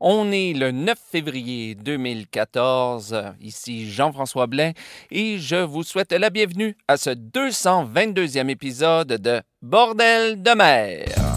On est le 9 février 2014. Ici Jean-François Blain et je vous souhaite la bienvenue à ce 222e épisode de Bordel de mer.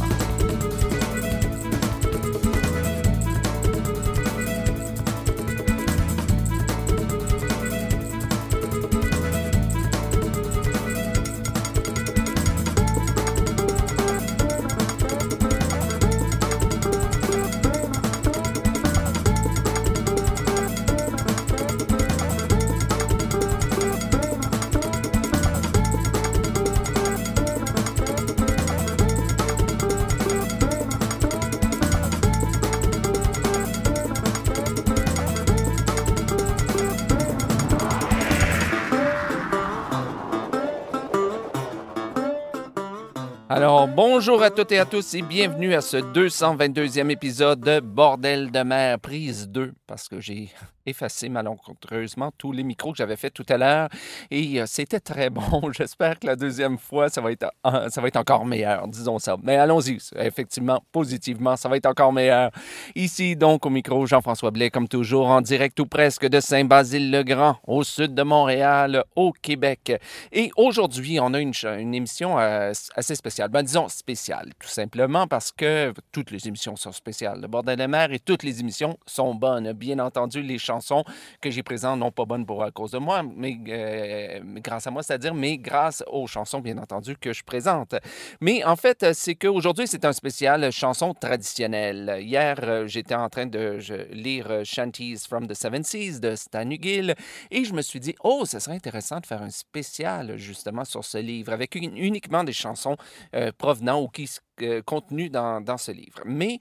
À toutes et à tous et bienvenue à ce 222e épisode de Bordel de mer, prise 2, parce que j'ai effacé malencontreusement tous les micros que j'avais fait tout à l'heure et euh, c'était très bon. J'espère que la deuxième fois, ça va, être, euh, ça va être encore meilleur, disons ça. Mais allons-y, effectivement, positivement, ça va être encore meilleur. Ici, donc, au micro, Jean-François Blais, comme toujours, en direct ou presque de Saint-Basile-le-Grand, au sud de Montréal, au Québec. Et aujourd'hui, on a une, émission euh, assez spéciale. Ben, disons spéciale, tout simplement, parce que toutes les émissions sont spéciales. Le bordel de mer et toutes les émissions sont bonnes. Bien entendu, les chansons que j'ai présentes non pas bonnes pour à cause de moi, mais, euh, grâce à moi, c'est-à-dire, mais grâce aux chansons, bien entendu, que je présente. Mais en fait, c'est qu'aujourd'hui, c'est un spécial chanson traditionnelle. Hier, euh, j'étais en train de lire euh, Shanties from the Seven Seas de Stan Hugill et je me suis dit, oh, ce serait intéressant de faire un spécial justement sur ce livre avec uniquement des chansons provenant ou qui contenues dans, dans ce livre. Mais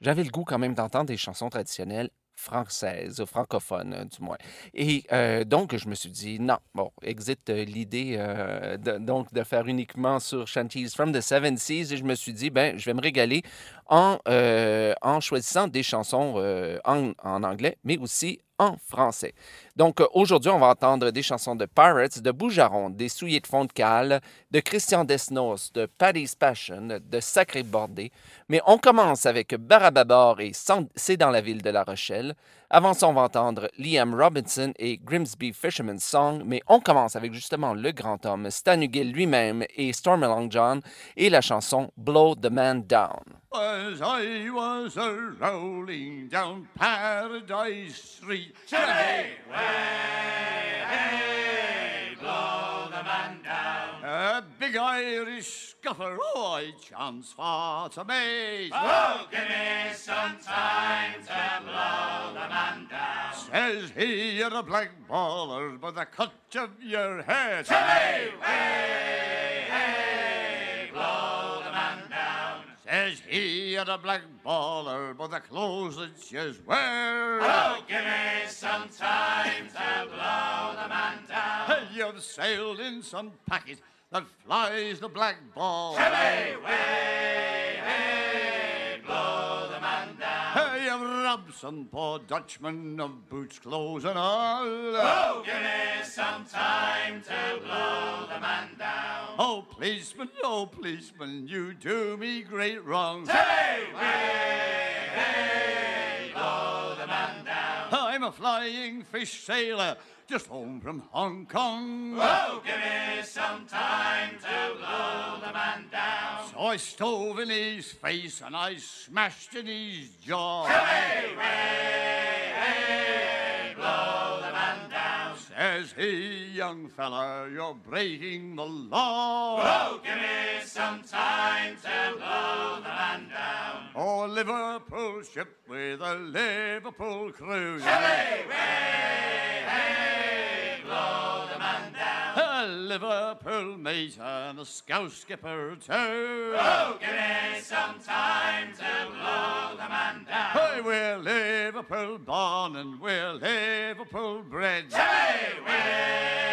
j'avais le goût quand même d'entendre des chansons traditionnelles française, francophone euh, du moins. Et euh, donc, je me suis dit, non, bon, exit euh, l'idée de, donc de faire uniquement sur Shanties from the Seven Seas. Et je me suis dit, ben, je vais me régaler en, en choisissant des chansons en, en, anglais, mais aussi en français. Donc euh, aujourd'hui, on va entendre des chansons de Pirates, de Boujaron, des Souliers de fond de cale, de Christian Desnos, de Paddy's Passion, de Sacré Bordé. Mais on commence avec Barababor et C'est dans la ville de La Rochelle. Avant ça, on va entendre Liam Robinson et Grimsby Fisherman's Song. Mais on commence avec justement le grand homme, Stan lui-même et Stormy Long John et la chanson Blow the Man Down. As I was a rolling down Paradise Street, hey, way, hey, A big Irish scuffer, oh, I chance for to me. Oh, give me some time to blow the man down. Says he, you're a black baller, but the cut of your hair. Hey, way, hey, blow the man down. Says he, you're a black baller, but the clothes that you wear. Oh, give me some time to blow the man down. Hey You've sailed in some packet that flies the black ball. Hey, way, hey, blow the man down. Hey, robbed some poor Dutchman of boots, clothes, and all. Oh, give me some time to blow the man down. Oh, policeman, oh, policeman, you do me great wrong. Hey, way, hey, blow the man down. I'm a flying fish sailor just home from Hong Kong. Oh, give me some time to blow the man down. So I stove in his face and I smashed in his jaw. Hey, hey, Says he, young fella, you're breaking the law. Oh, give me some time to blow the man down. Oh, Liverpool ship with a Liverpool crew. Hey, hey, hey, blow the man down. Liverpool mate and a scout skipper too. Oh, give me some time to blow the man down. Hey, we're Liverpool born and we're Liverpool bred. Hey, hey,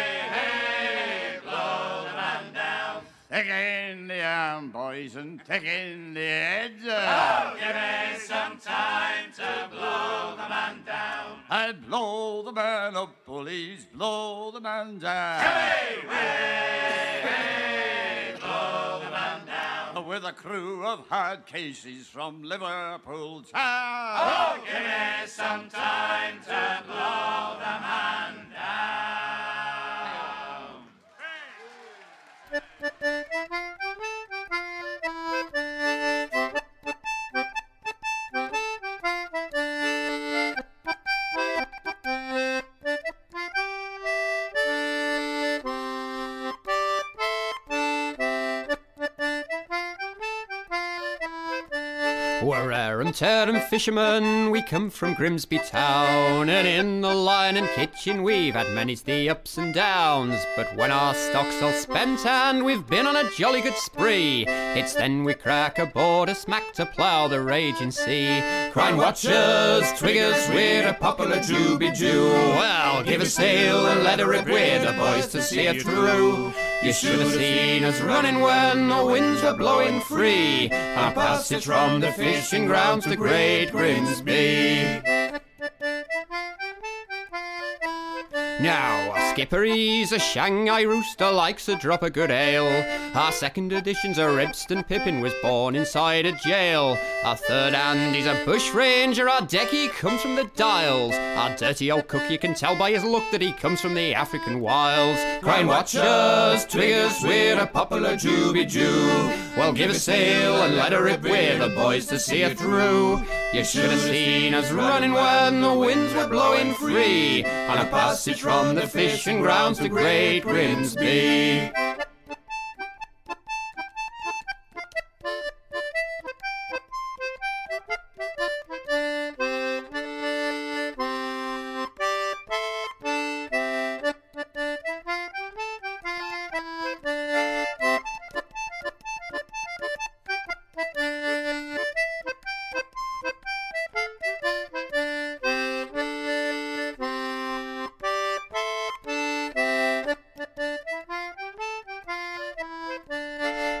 in the arm, boys, and in the head. Oh, give me some time to blow the man down. I'd blow the man up, bullies, blow the man down. Hey, hey, hey, blow the man down. With a crew of hard cases from Liverpool town. Oh, give me some time to blow the man down. Aaron fishermen, we come from Grimsby town, and in the line and kitchen we've had many's the ups and downs. But when our stock's all spent and we've been on a jolly good spree, it's then we crack aboard a smack to plough the raging sea. Crying watchers, triggers, we're a popular Juby Jew. Well, give a sail and let her rip, we're the boys to see it through. You should have seen us running when the winds were blowing free. Our passage from the fishing grounds to Great Grimsby. Now, our skipper he's a Shanghai rooster, likes a drop of good ale. Our second edition's a Ribston Pippin, was born inside a jail. Our third hand he's a bush ranger, our decky comes from the dials. Our dirty old cook, you can tell by his look that he comes from the African wilds. Crying watchers, twiggers, we're a popular Juby Jew. Well, give a sail and let her rip, we're the boys to see it through. You should have seen us running when the winds were blowing free on a passage from the fishing grounds to Great Grimsby.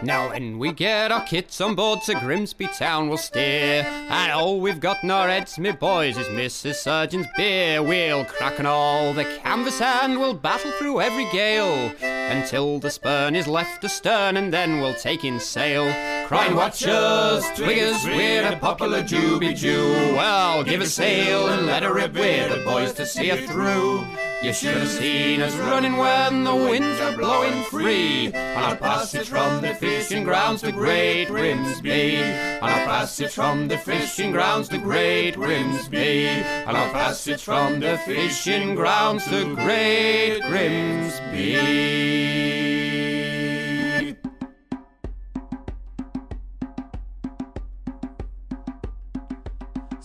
Now when we get our kits on board to Grimsby town we'll steer. And all oh, we've got in our heads, me boys, is Mrs. Surgeon's beer. We'll crack on all the canvas and we'll battle through every gale Until the spurn is left astern and then we'll take in sail. Crying watchers, twiggers, we're a popular Juby Jew Well, give a sail and let her rip, we're the boys to see it through you should have seen us running when the winds are blowing free on our passage from the fishing grounds to Great Grimsby. On our passage from the fishing grounds to Great Grimsby. On our passage from the fishing grounds to Great Grimsby.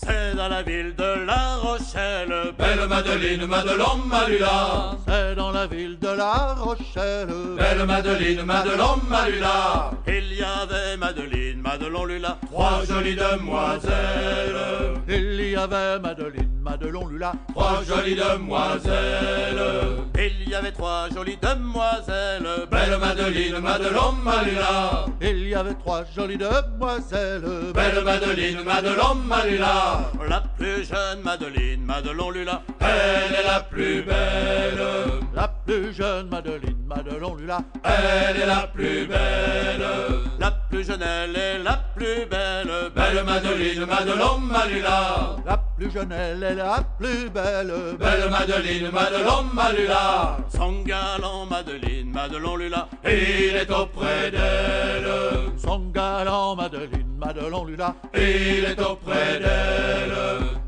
C'est dans la ville de La Rochelle, Belle Madeleine, Madelon, Malula. C'est dans la ville de La Rochelle. Belle Madeleine, Madelon, Malula. il y avait Madeleine, Madelon Lula, Trois jolies demoiselles. Il y avait Madeleine, Madelon Lula. Trois jolies demoiselles. il y avait trois jolies demoiselles, Belle Madeleine, Madelon, Malula. Il y avait trois jolies demoiselles. Belle Madeleine, Madelon, Malula. la plus jeune Madeleine, Madelon Lula, Elle est la plus belle. La plus jeune Madeleine, Madelon Lula. Elle est la plus belle. la plus jeune, elle est la plus belle, Belle Madeleine, Madelon, Malula. La plus jeune, elle est la plus belle. Belle Madeleine, Madelon, Malula. son galant Madeleine, Madelon Lula, Il est auprès d'elle. Son galant Madeleine, Madelon Lula. Il est auprès d'elle.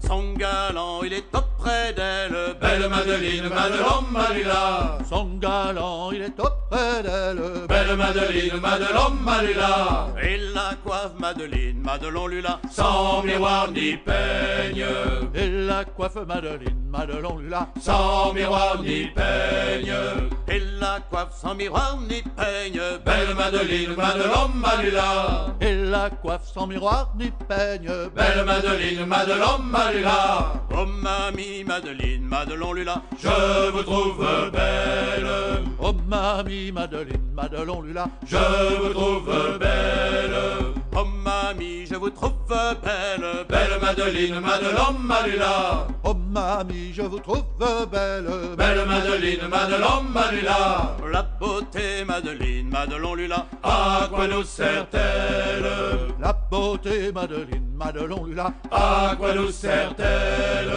son galant, il est auprès d'elle, Belle Madeleine, Madelon, Malula. Son galant, il est auprès d'elle. Belle Madeleine, Madelon, Malula. il la coiffe Madeleine, Madelon Lula, Sans miroir ni peigne. Il la coiffe Madeleine, Madelon Lula. Sans miroir ni peigne. il la coiffe sans miroir ni peigne, Belle Madeleine, Madelon, Malula. Il la coiffe sans miroir ni peigne. Belle Madeleine, Madelon, Malula. Oh mamie Madeleine, Madelon Lula, Je vous trouve belle. Oh mamie Madeleine, Madelon Lula. Je vous trouve belle. Oh mamie, je vous trouve belle, Belle Madeleine, Madelon, Malula. Oh mamie, je vous trouve belle. Belle Madeleine, Madelon, Malula. la beauté Madeleine, Madelon Lula, À quoi nous sert-elle? La beauté Madeleine, Madelon Lula. À quoi nous sert-elle?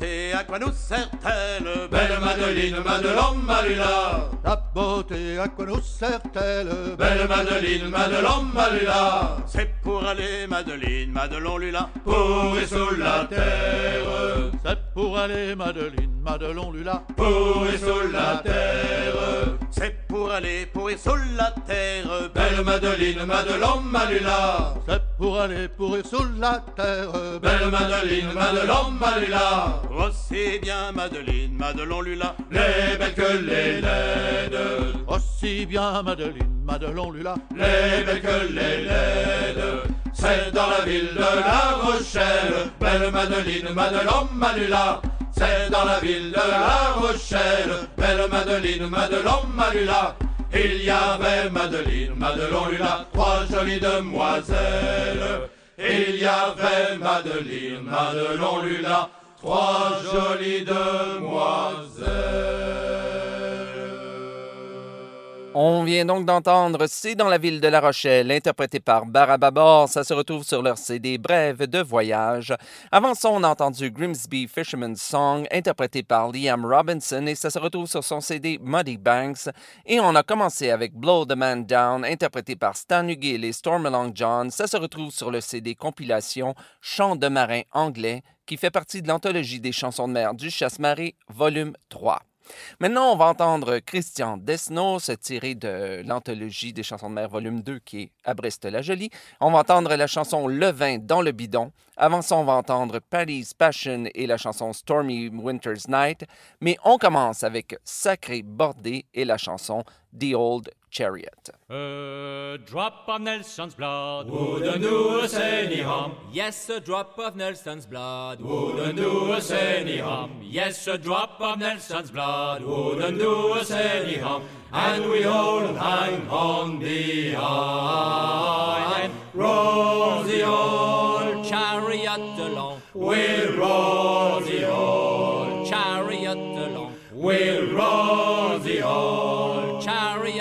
Va nous sert-elle? Belle Madeline, Madelon, Malula. La beauté à quoi nous sert-elle? Belle Madeline, Madelon, Malula. C'est pour aller, Madeline, Madelon, Lula. Pour et sous la terre. C'est pour aller, Madeline, Madelon, Lula. Pour et sous la terre. C'est pour aller, pour et sous la terre. Belle Madeline, Madelon, Malula. C'est pour aller pourrir sous la terre. Belle Madeline, Madelon, Malula. Aussi bien, Madeline, Madelon, Lula. Les belles que les laides. Aussi bien, Madeline, Madelon, Lula. Les belles que les laides. C'est dans la ville de La Rochelle. Belle Madeline, Madelon, Malula. C'est dans la ville de La Rochelle. Belle Madeline, Madelon, Malula. Il y avait Madeline, Madelon, Lula, trois jolies demoiselles. Il y avait Madeline, Madelon, Lula, trois jolies demoiselles. On vient donc d'entendre C'est dans la ville de La Rochelle, interprété par Barababor. Ça se retrouve sur leur CD Brève de voyage. Avant ça, on a entendu Grimsby Fisherman's Song, interprété par Liam Robinson, et ça se retrouve sur son CD Muddy Banks. Et on a commencé avec Blow the Man Down, interprété par Stan Hugill et Stormalong John. Ça se retrouve sur le CD compilation Chants de marin anglais, qui fait partie de l'anthologie des chansons de mer du Chasse-Marée, volume 3. Maintenant, on va entendre Christian Desnos tiré de l'anthologie des chansons de mer volume 2 qui est à Brest-la-Jolie. On va entendre la chanson Le vin dans le bidon. Avant ça, on va entendre Paddy's Passion et la chanson Stormy Winter's Night. Mais on commence avec Sacré Bordé et la chanson The Old Chariot. A drop of Nelson's blood Wouldn't do us any harm. Yes, a drop of Nelson's blood Wouldn't do us any harm. Yes, a drop of Nelson's blood Wouldn't do us any harm. And we all hang on behind. Roll the old, chariot along, we'll roll the old, chariot along, we'll roll the old.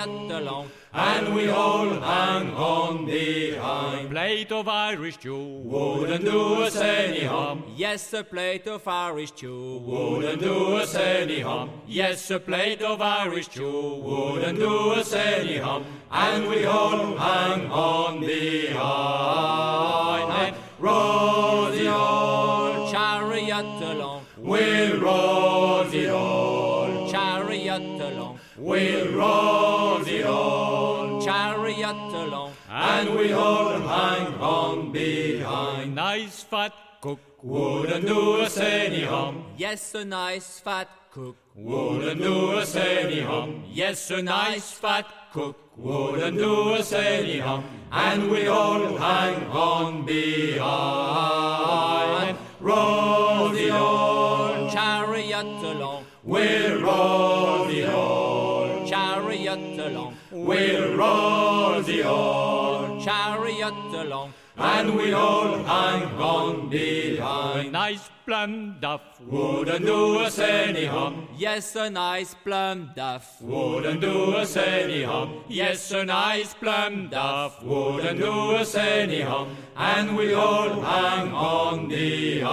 Chariot along. And we all hang on behind. Plate of Irish stew Wouldn't do us any harm. Yes, a plate of Irish stew Wouldn't do us any harm. Yes, a plate of Irish stew Wouldn't do us any harm. And we all hang on behind. Roll the old, chariot along, we'll roll the old, chariot along, we'll roll the old. chariot along. And we all hang on behind. Nice fat cook, Wouldn't do us any harm. yes, a nice fat cook. Wouldn't do us any harm. Yes, a nice fat cook. Wouldn't do us any harm. And we all hang on behind. Roll the old, Chariot along, we'll roll the old, chariot along, we'll roll the old. chariot along. And we all hang on A behind. nice plum duff, Wouldn't do us any harm. yes, a nice plum duff. Wouldn't do us any harm. Yes, a nice plum duff. Wouldn't do us any harm. And we all hang on behind.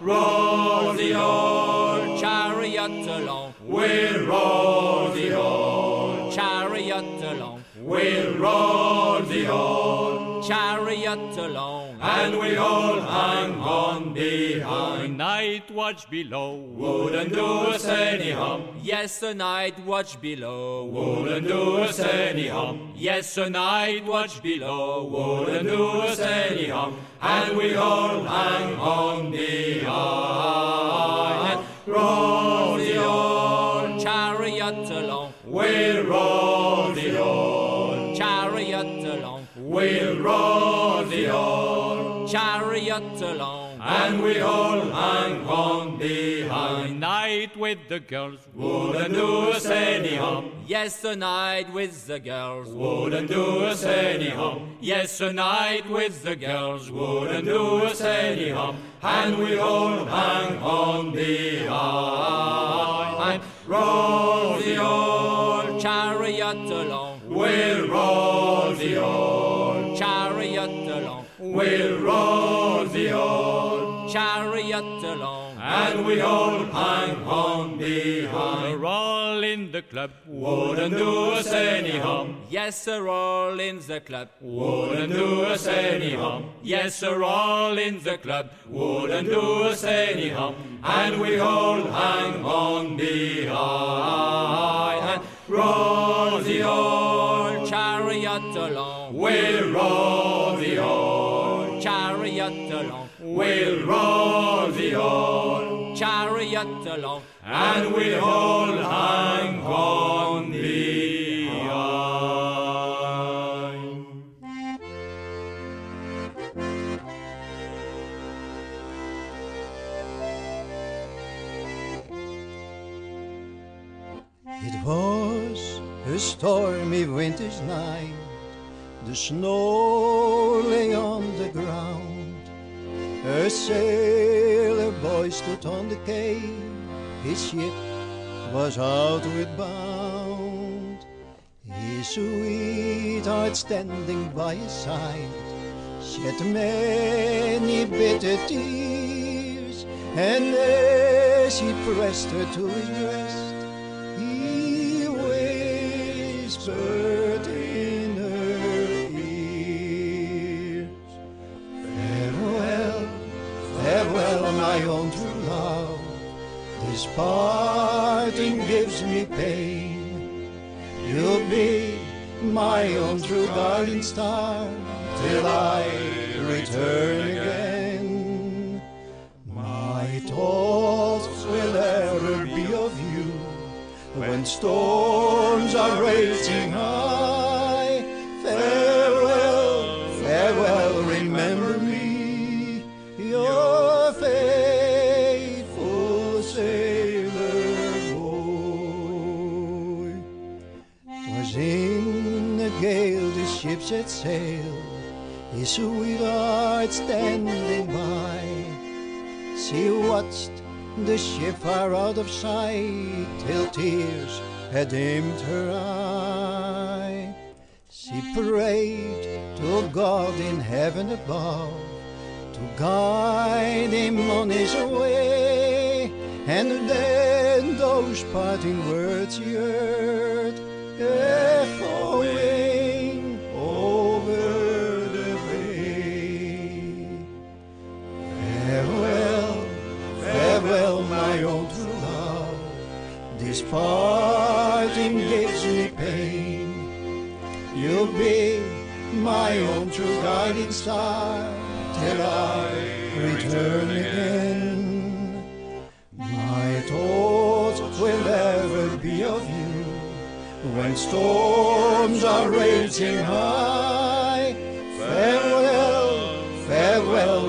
Roll the old, Chariot along, we'll roll the old, chariot along, we'll roll the old. chariot along. And we all hang on behind. night watch below, Wouldn't do us any harm. yes, a night watch below. Wouldn't do us any harm. Yes, a night watch below. Wouldn't do us any harm. And we all hang on behind. Roll the along, we'll roll the old, chariot along, we'll roll the old. chariot along. And we all hang on behind. night with the girls, Wouldn't do us any harm. yes, a night with the girls. Wouldn't do us any harm. Yes, a night with the girls. Wouldn't do us any harm. And we all hang on behind. Roll chariot we'll the old. chariot along. and we all hang on behind. We're all in the club. Wouldn't do us any harm. Yes, sir, all in the club. Wouldn't do us any harm. Yes, sir, all in the club. Wouldn't do us any harm. And we all hang on behind. And roll the old Chariot along. We'll roll the old. Chariot along. We'll roll the old. Chariot along. And we all hang on behind. It was a stormy winter's night. The snow lay on the ground. A sailor boy stood on the quay. His ship was outward bound. His sweetheart standing by his side shed many bitter tears. And as he pressed her to his breast, he whispered my own true love. This parting gives me pain. You'll be my own true guiding star till I return again. My thoughts will ever be of you when storms are raging high. Ship set sail, his sweetheart standing by. She watched the ship far out of sight till tears had dimmed her eye. She prayed to God in heaven above to guide him on his way. And then those parting words she heard parting gives me pain. You'll be my own true guiding star till I return again. My thoughts will ever be of you when storms are raging high. Farewell, farewell,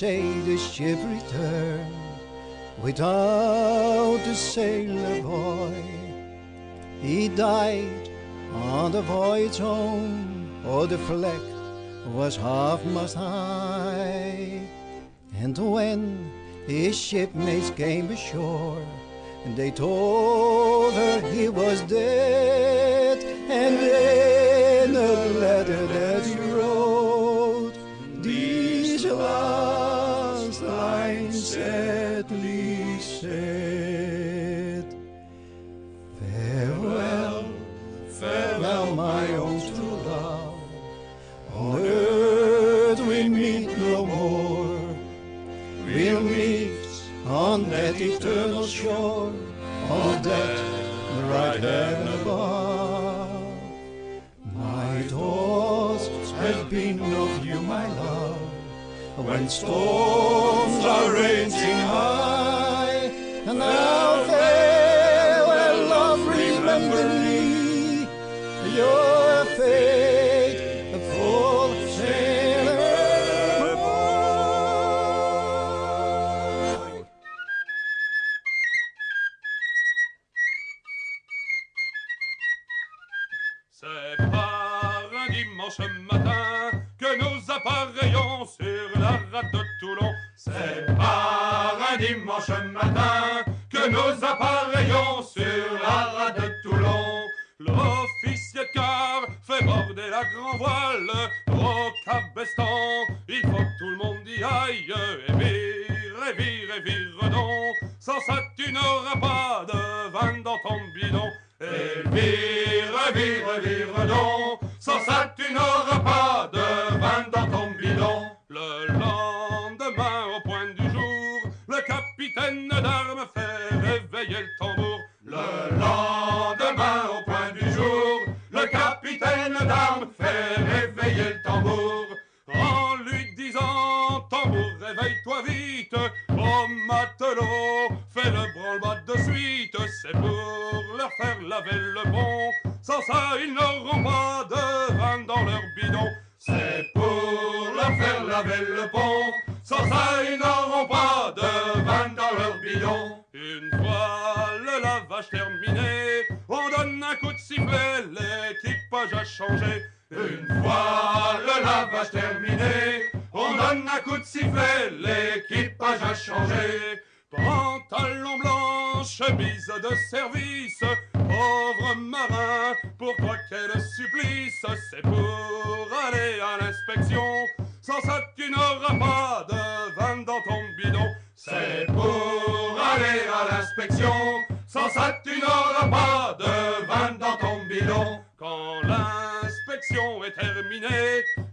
say the ship returned without the sailor boy. He died on the voyage home, or the flag was half mast high. And when his shipmates came ashore, and they told her he was dead, and in a letter that on that bright heaven above. My thoughts have been of you, my love, when storms are raging high. And now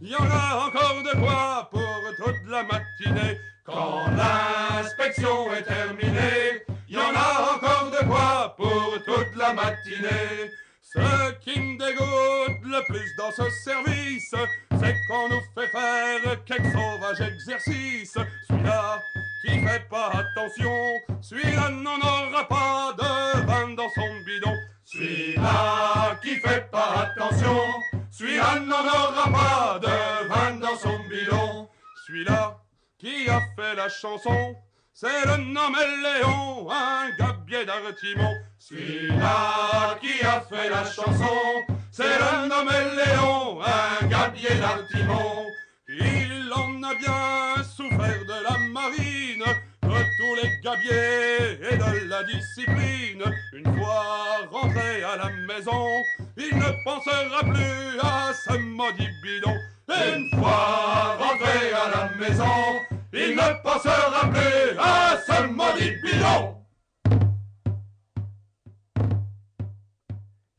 il y en a encore de quoi pour toute la matinée. Quand l'inspection est terminée, il y en a encore de quoi pour toute la matinée. Ce qui me dégoûte le plus dans ce service, c'est qu'on nous fait faire quelques sauvages exercices. Celui-là qui fait pas attention, la chanson, c'est le nommé Léon, un gabier d'Artimon. Celui-là qui a fait la chanson, c'est le nommé Léon, un gabier d'Artimon. Il en a bien souffert de la marine, de tous les gabiers et de la discipline. Une fois rentré à la maison, il ne pensera plus à ce maudit bidon. Une fois rentré à la maison, il ne pensera plus à ce maudit bidon.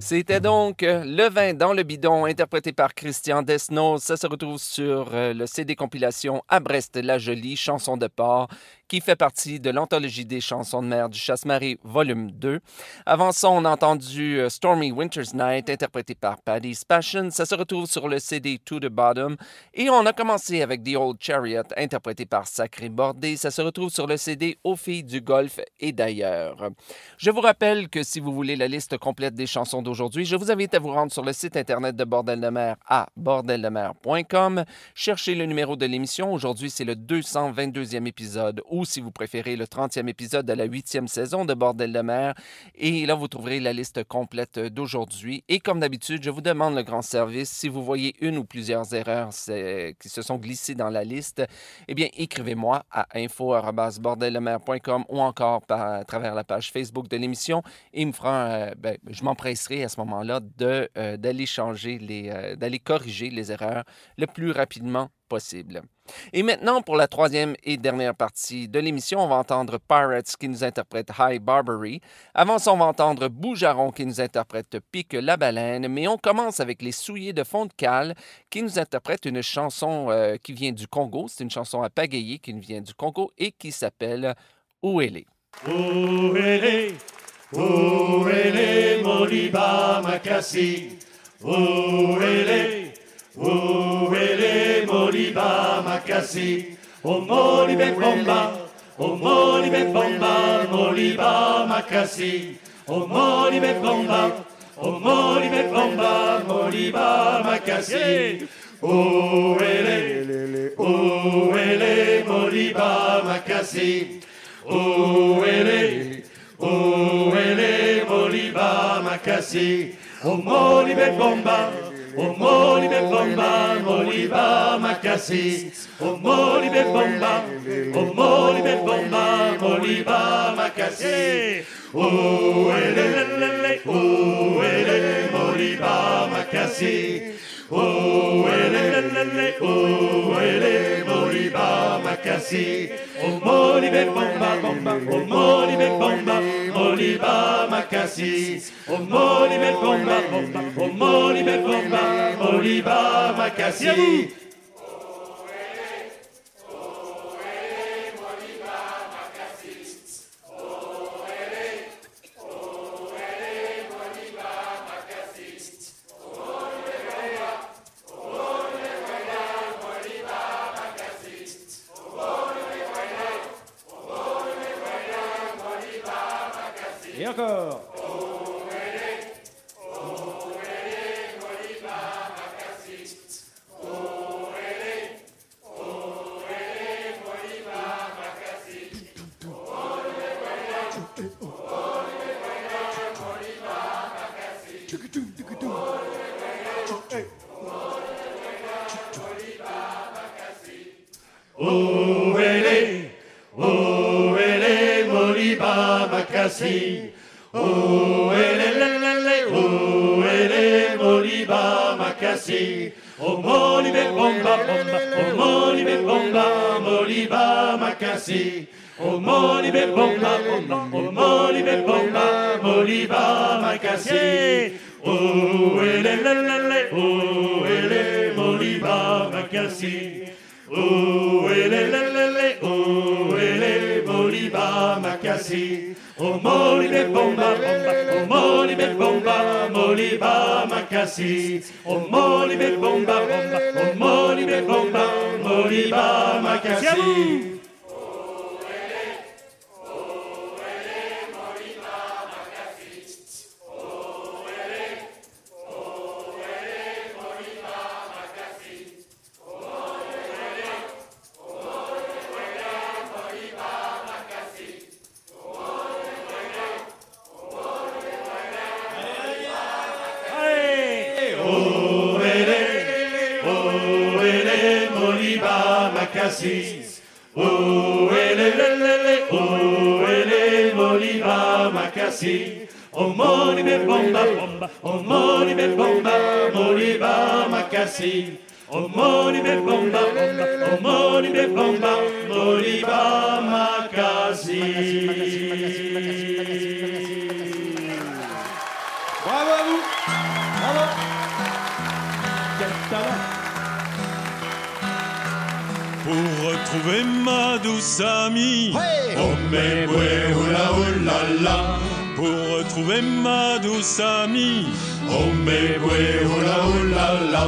C'était donc Le vin dans le bidon, interprété par Christian Desnos. Ça se retrouve sur euh, le CD compilation À Brest la Jolie, chanson de port, qui fait partie de l'anthologie des chansons de mer du Chasse-Marée, volume 2. Avant ça, on a entendu euh, Stormy Winter's Night, interprété par Paddy's Passion. Ça se retrouve sur le CD To the Bottom. Et on a commencé avec The Old Chariot, interprété par Sacré Bordé. Ça se retrouve sur le CD Aux filles du Golfe et d'ailleurs. Je vous rappelle que si vous voulez la liste complète des chansons d'aujourd'hui, je vous invite à vous rendre sur le site internet de Bordel de mer à bordeldemer.com. Cherchez le numéro de l'émission. Aujourd'hui, c'est le 222e épisode ou si vous préférez le 30e épisode de la 8e saison de Bordel de mer. Et là, vous trouverez la liste complète d'aujourd'hui. Et comme d'habitude, je vous demande le grand service. Si vous voyez une ou plusieurs erreurs qui se sont glissées dans la liste, eh bien, écrivez-moi à info.bordeldemer.com ou encore par, à travers la page Facebook de l'émission. Et me fera, euh, ben, je m'empresserai à ce moment-là euh, d'aller changer, les, euh, d'aller corriger les erreurs le plus rapidement possible. Et maintenant, pour la troisième et dernière partie de l'émission, on va entendre Pirates qui nous interprète High Barbary. Avant ça, on va entendre Boujaron qui nous interprète Pique la baleine. Mais on commence avec les souillés de fond de cale qui nous interprètent une chanson euh, qui vient du Congo. C'est une chanson à pagayer qui vient du Congo et qui s'appelle où elle est, Moliba Makassi. Où est, Moliba Makassi. Oh Molibe Bomba, oh Molibe Bomba, Moliba Makassi. Oh Molibe Bomba, oh Molibe Bomba, Moliba où elle est, Moliba où elle est, Moliba Makassi. Oh Molibe Bomba, oh moli be bomba, moli ba makasi, oh moli be bomba, moli be bomba, moli ba makasi. Oh ele le le le, ele moli ba makasi. Oh ele le le le, ele ba makasi. Oh moli be bomba bomba, oh be bomba, moli ba makasi. Oh moli be bomba bomba, oh moli be bomba, moli Oh ele, oh ele moliba le le le, oh ele moliba makasi. Oh moli be bomba bomba, oh bomba, moliba makasi. Oh moli be bomba bomba, oh moli be bomba, moliba makasi. Oh ele le le le, oh ele moliba makasi. Oh, makasi. Oh, molibe, bomba, bomba, oh, molibe, bomba, moliba, makasi. Assis. Oh, ele, ele, ele, oh, ele, moliva macassi. Oh, molive bomba, bomba, oh, molive bomba, moliva macassi. Oh, molive bomba. Amie. Oh mais ouais, oula oula la. Pour retrouver ma douce amie. Oh mais ouais, oula oula la.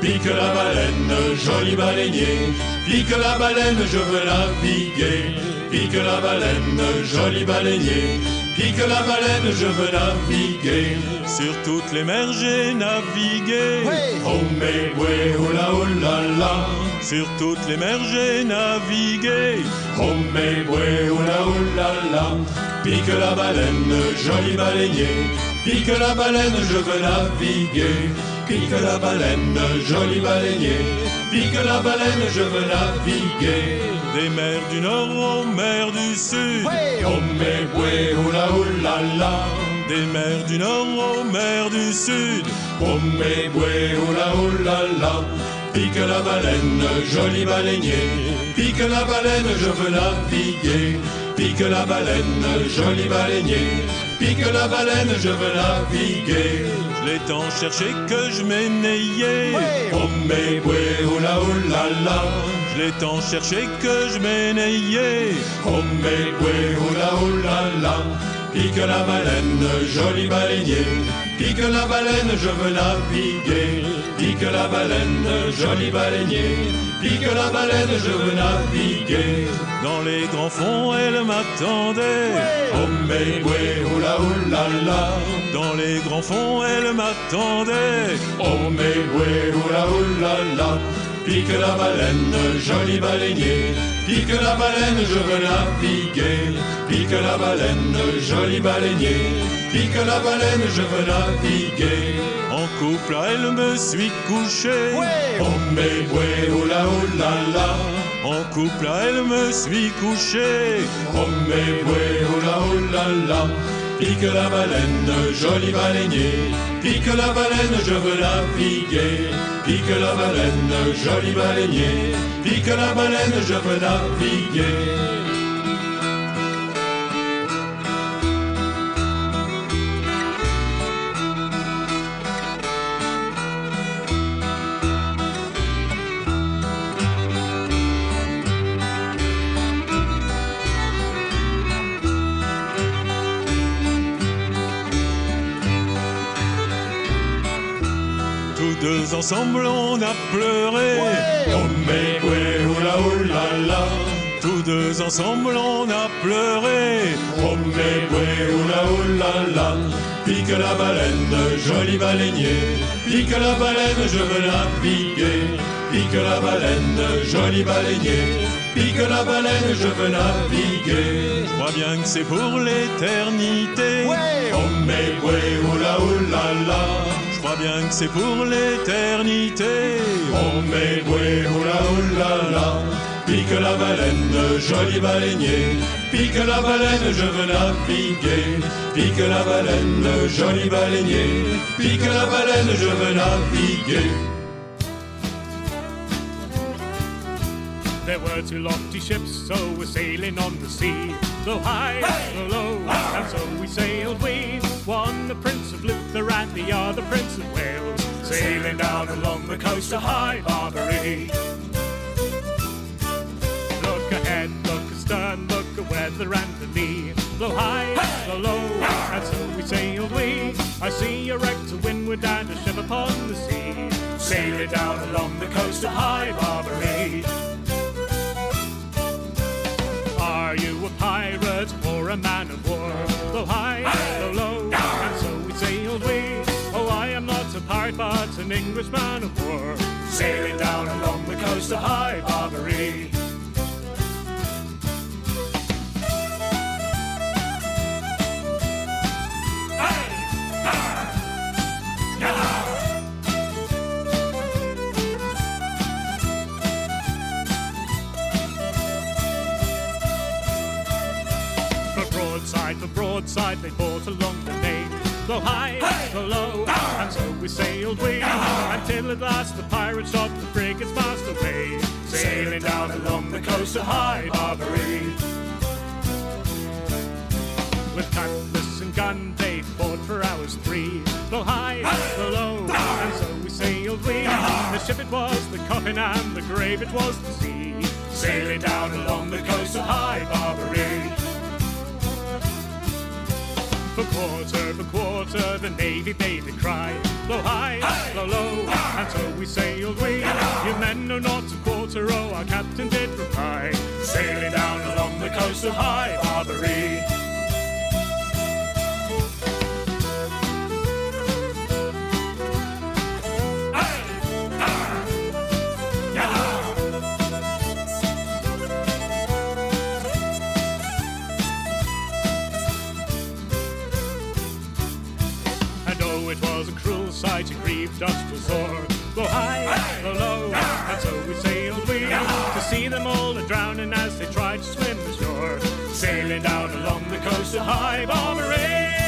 Pique la baleine, joli baleinier. Pique la baleine, je veux naviguer. Pique la baleine, joli baleinier. Pique la baleine, je veux naviguer. Sur toutes les mers j'ai navigué. Oh mais ouais, oula oula la. Sur toutes les mers j'ai navigué. Oh mais ouais, oula oula la. Pique la baleine, joli baleinier. Pique la baleine, je veux naviguer. Pique la baleine, joli baleinier. Pique la baleine, je veux naviguer. Des mers du nord aux mers du sud. Oh mais ouais, oula oula la. Des mers du nord aux mers du sud. Oh mais ouais, oula oula la. Pique la baleine, joli baleinier. Pique la baleine, je veux naviguer. Pique la baleine, joli baleinier. Pique la baleine, je veux naviguer. Je l'ai tant cherché que je m'énayais. Oh mais ouais, oula oula la. Je l'ai tant cherché que je m'énayais. Oh mais ouais, oula oula la. Pique la baleine, joli baleinier. Pique la baleine, je veux naviguer. Pique la baleine, joli baleinier. Pique la baleine, je veux naviguer. Dans les grands fonds, elle m'attendait. Oh mais ouais, oula oula la. Dans les grands fonds, elle m'attendait. Oh mais ouais, oula oula la. Pique la baleine, joli baleinier. Pique la baleine, je veux naviguer. Pique la baleine, joli baleinier. Pique la baleine, je veux naviguer. En couple, elle me suis couché. Oh mais ouais, oula oula la. En couple, elle me suis couché. Oh mais ouais, oula oula la. Pique la baleine, joli baleinier. Pique la baleine, je veux naviguer. Pique la baleine, joli baleinier. Pique la baleine, je veux naviguer. Tous ensemble, on a pleuré. Oh mais ouais, oula oula la. Tous deux ensemble, on a pleuré. Oh mais ouais, oula oula la. Pique la baleine, joli baleinier. Pique la baleine, je veux naviguer. Pique la baleine, joli baleinier. Pique la baleine, je veux naviguer. Je crois bien que c'est pour l'éternité. Oh mais ouais, oula oula la. Je crois bien que c'est pour l'éternité. Oh mais ouais, oula oula la. Pique la baleine, joli baleinier. Pique la baleine, je veux naviguer. Pique la baleine, joli baleinier. Pique la baleine, je veux naviguer. There were two lofty ships, so we're sailing on the sea. Blow high, blow low, and so we sailed we. One the Prince of Luther and the other Prince of Wales, sailing down along the coast of High Barbary. Look ahead, look astern, look at weather and the lee. Blow high, blow low, and so we sailed we. I see a wreck to windward and a ship upon the sea, sailing down along the coast of High Barbary. Or a man of war? Blow high, blow low, and so we sailed we. Oh, I am not a pirate, but an English man of war, sailing down along the coast of High Barbary. Broadside, they fought along the main. Blow high, blow low, and so we sailed we, until at last the pirates shot the frigate's mast away, sailing down along the coast of High Barbary. With cutlass and gun, they fought for hours three. Blow high, blow low, and so we sailed we. The ship it was, the coffin and the grave it was the sea, sailing down along the coast of High Barbary. Quarter, for quarter, the navy made a cry. Blow high, blow low, and so we sailed we. You men know not to quarter, oh, our captain did reply. Sailing down along the coast of High Barbary. Sight, it grieved us to sore. Blow high, blow low, ah! and so we sailed we to see them all a drowning as they tried to swim ashore, sailing down along the coast of High Barbary.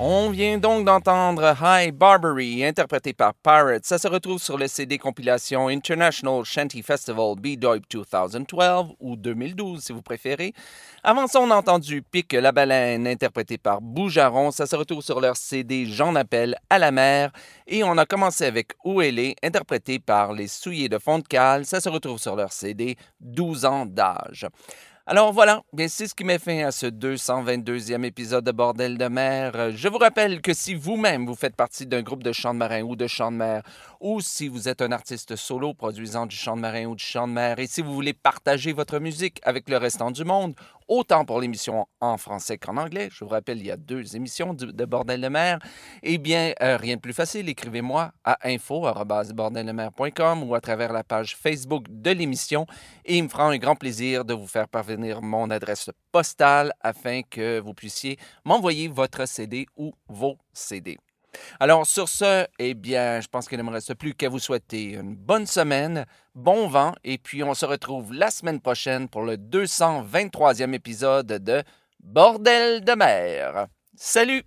On vient donc d'entendre High Barbary, interprété par Pirates. Ça se retrouve sur le CD compilation International Shanty Festival B-Doip 2012 ou 2012 si vous préférez. Avant ça, on a entendu Pique la baleine, interprété par Boujaron. Ça se retrouve sur leur CD J'en appelle à la mer. Et on a commencé avec Où elle est, interprété par les Souillés de Fond de Cale. Ça se retrouve sur leur CD 12 ans d'âge. Alors voilà, c'est ce qui met fin à ce 222e épisode de Bordel de mer. Euh, Je vous rappelle que si vous-même vous faites partie d'un groupe de chant de marin ou de chant de mer, ou si vous êtes un artiste solo produisant du chant de marin ou du chant de mer, et si vous voulez partager votre musique avec le restant du monde, autant pour l'émission en français qu'en anglais. Je vous rappelle, il y a deux émissions de, de Bordel de mer. Eh bien, euh, rien de plus facile, écrivez-moi à info.bordeldemer.com ou à travers la page Facebook de l'émission et il me fera un grand plaisir de vous faire parvenir mon adresse postale afin que vous puissiez m'envoyer votre CD ou vos CD. Alors, sur ce, eh bien, je pense qu'il ne me reste plus qu'à vous souhaiter une bonne semaine, bon vent, et puis on se retrouve la semaine prochaine pour le 223e épisode de Bordel de mer. Salut!